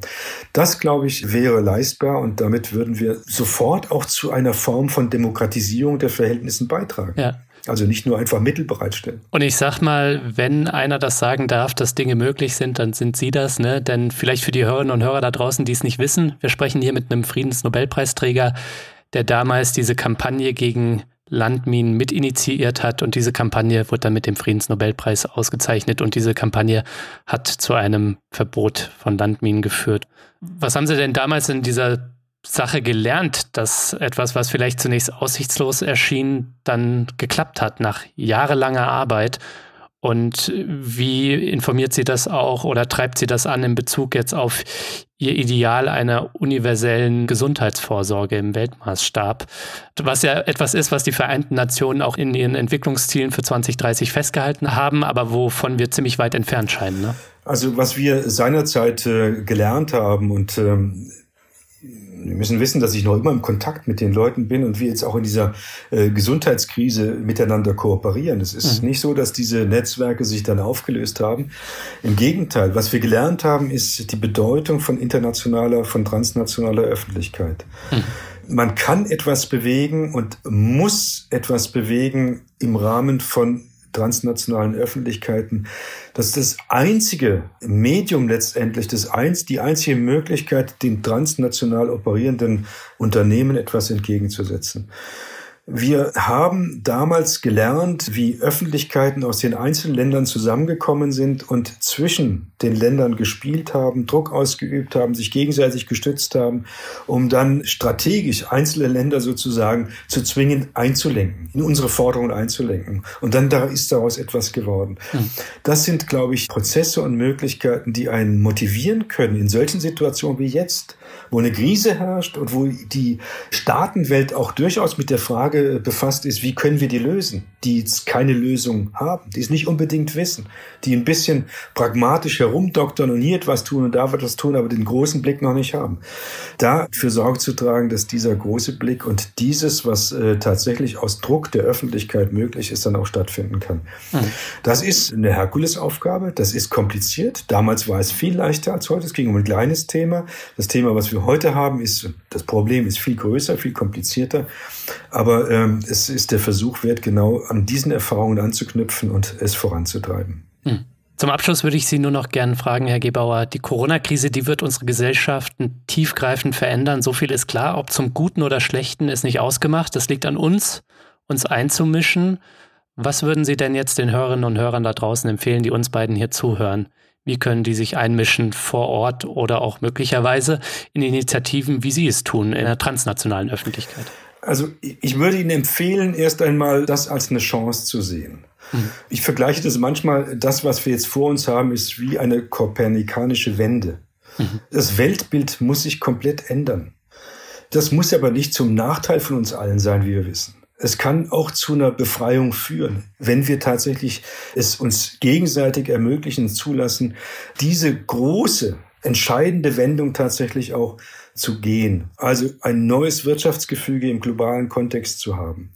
Das, glaube ich, wäre leistbar und damit würden wir sofort auch zu einer Form von Demokratisierung der Verhältnissen beitragen. Ja. Also nicht nur einfach Mittel bereitstellen. Und ich sag mal, wenn einer das sagen darf, dass Dinge möglich sind, dann sind Sie das, ne? Denn vielleicht für die Hörerinnen und Hörer da draußen, die es nicht wissen, wir sprechen hier mit einem Friedensnobelpreisträger, der damals diese Kampagne gegen Landminen mitinitiiert hat und diese Kampagne wurde dann mit dem Friedensnobelpreis ausgezeichnet und diese Kampagne hat zu einem Verbot von Landminen geführt. Was haben Sie denn damals in dieser Sache gelernt, dass etwas, was vielleicht zunächst aussichtslos erschien, dann geklappt hat nach jahrelanger Arbeit. Und wie informiert sie das auch oder treibt sie das an in Bezug jetzt auf ihr Ideal einer universellen Gesundheitsvorsorge im Weltmaßstab? Was ja etwas ist, was die Vereinten Nationen auch in ihren Entwicklungszielen für 2030 festgehalten haben, aber wovon wir ziemlich weit entfernt scheinen. Ne? Also was wir seinerzeit äh, gelernt haben und ähm, wir müssen wissen, dass ich noch immer im Kontakt mit den Leuten bin und wir jetzt auch in dieser äh, Gesundheitskrise miteinander kooperieren. Es ist mhm. nicht so, dass diese Netzwerke sich dann aufgelöst haben. Im Gegenteil, was wir gelernt haben, ist die Bedeutung von internationaler, von transnationaler Öffentlichkeit. Mhm. Man kann etwas bewegen und muss etwas bewegen im Rahmen von transnationalen Öffentlichkeiten. Das ist das einzige Medium letztendlich, das eins, die einzige Möglichkeit, den transnational operierenden Unternehmen etwas entgegenzusetzen. Wir haben damals gelernt, wie Öffentlichkeiten aus den einzelnen Ländern zusammengekommen sind und zwischen den Ländern gespielt haben, Druck ausgeübt haben, sich gegenseitig gestützt haben, um dann strategisch einzelne Länder sozusagen zu zwingen, einzulenken, in unsere Forderungen einzulenken. Und dann da ist daraus etwas geworden. Das sind, glaube ich, Prozesse und Möglichkeiten, die einen motivieren können in solchen Situationen wie jetzt, wo eine Krise herrscht und wo die Staatenwelt auch durchaus mit der Frage befasst ist, wie können wir die lösen, die jetzt keine Lösung haben, die es nicht unbedingt wissen, die ein bisschen pragmatisch herumdoktern und hier etwas tun und da etwas tun, aber den großen Blick noch nicht haben. Dafür Sorge zu tragen, dass dieser große Blick und dieses, was äh, tatsächlich aus Druck der Öffentlichkeit möglich ist, dann auch stattfinden kann. Mhm. Das ist eine Herkulesaufgabe, das ist kompliziert. Damals war es viel leichter als heute. Es ging um ein kleines Thema. Das Thema, was wir heute haben, ist, das Problem ist viel größer, viel komplizierter. Aber ähm, es ist der Versuch wert, genau an diesen Erfahrungen anzuknüpfen und es voranzutreiben. Hm. Zum Abschluss würde ich Sie nur noch gerne fragen, Herr Gebauer. Die Corona-Krise, die wird unsere Gesellschaften tiefgreifend verändern. So viel ist klar. Ob zum Guten oder Schlechten ist nicht ausgemacht. Das liegt an uns, uns einzumischen. Was würden Sie denn jetzt den Hörerinnen und Hörern da draußen empfehlen, die uns beiden hier zuhören? Wie können die sich einmischen vor Ort oder auch möglicherweise in Initiativen, wie Sie es tun, in der transnationalen Öffentlichkeit? Also ich würde Ihnen empfehlen, erst einmal das als eine Chance zu sehen. Mhm. Ich vergleiche das manchmal, das, was wir jetzt vor uns haben, ist wie eine kopernikanische Wende. Mhm. Das Weltbild muss sich komplett ändern. Das muss aber nicht zum Nachteil von uns allen sein, wie wir wissen es kann auch zu einer Befreiung führen, wenn wir tatsächlich es uns gegenseitig ermöglichen, zulassen, diese große, entscheidende Wendung tatsächlich auch zu gehen. Also ein neues Wirtschaftsgefüge im globalen Kontext zu haben.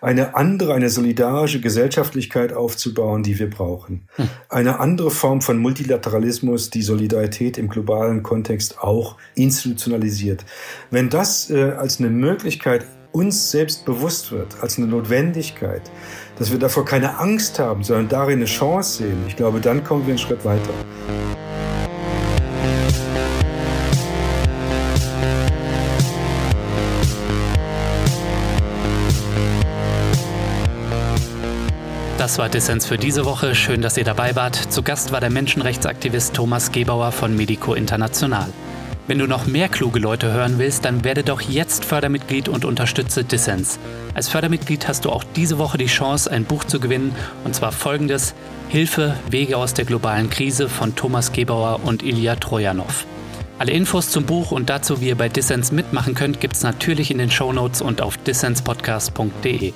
Eine andere, eine solidarische Gesellschaftlichkeit aufzubauen, die wir brauchen. Hm. Eine andere Form von Multilateralismus, die Solidarität im globalen Kontext auch institutionalisiert. Wenn das äh, als eine Möglichkeit uns selbst bewusst wird, als eine Notwendigkeit, dass wir davor keine Angst haben, sondern darin eine Chance sehen, ich glaube, dann kommen wir einen Schritt weiter. Das war Dissens für diese Woche. Schön, dass ihr dabei wart. Zu Gast war der Menschenrechtsaktivist Thomas Gebauer von Medico International. Wenn du noch mehr kluge Leute hören willst, dann werde doch jetzt Fördermitglied und unterstütze Dissens. Als Fördermitglied hast du auch diese Woche die Chance, ein Buch zu gewinnen, und zwar folgendes: Hilfe, Wege aus der globalen Krise von Thomas Gebauer und Ilya Trojanow. Alle Infos zum Buch und dazu, wie ihr bei Dissens mitmachen könnt, gibt es natürlich in den Shownotes und auf dissenspodcast.de.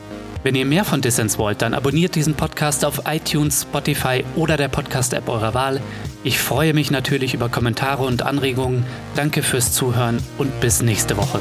Wenn ihr mehr von Dissens wollt, dann abonniert diesen Podcast auf iTunes, Spotify oder der Podcast-App eurer Wahl. Ich freue mich natürlich über Kommentare und Anregungen. Danke fürs Zuhören und bis nächste Woche.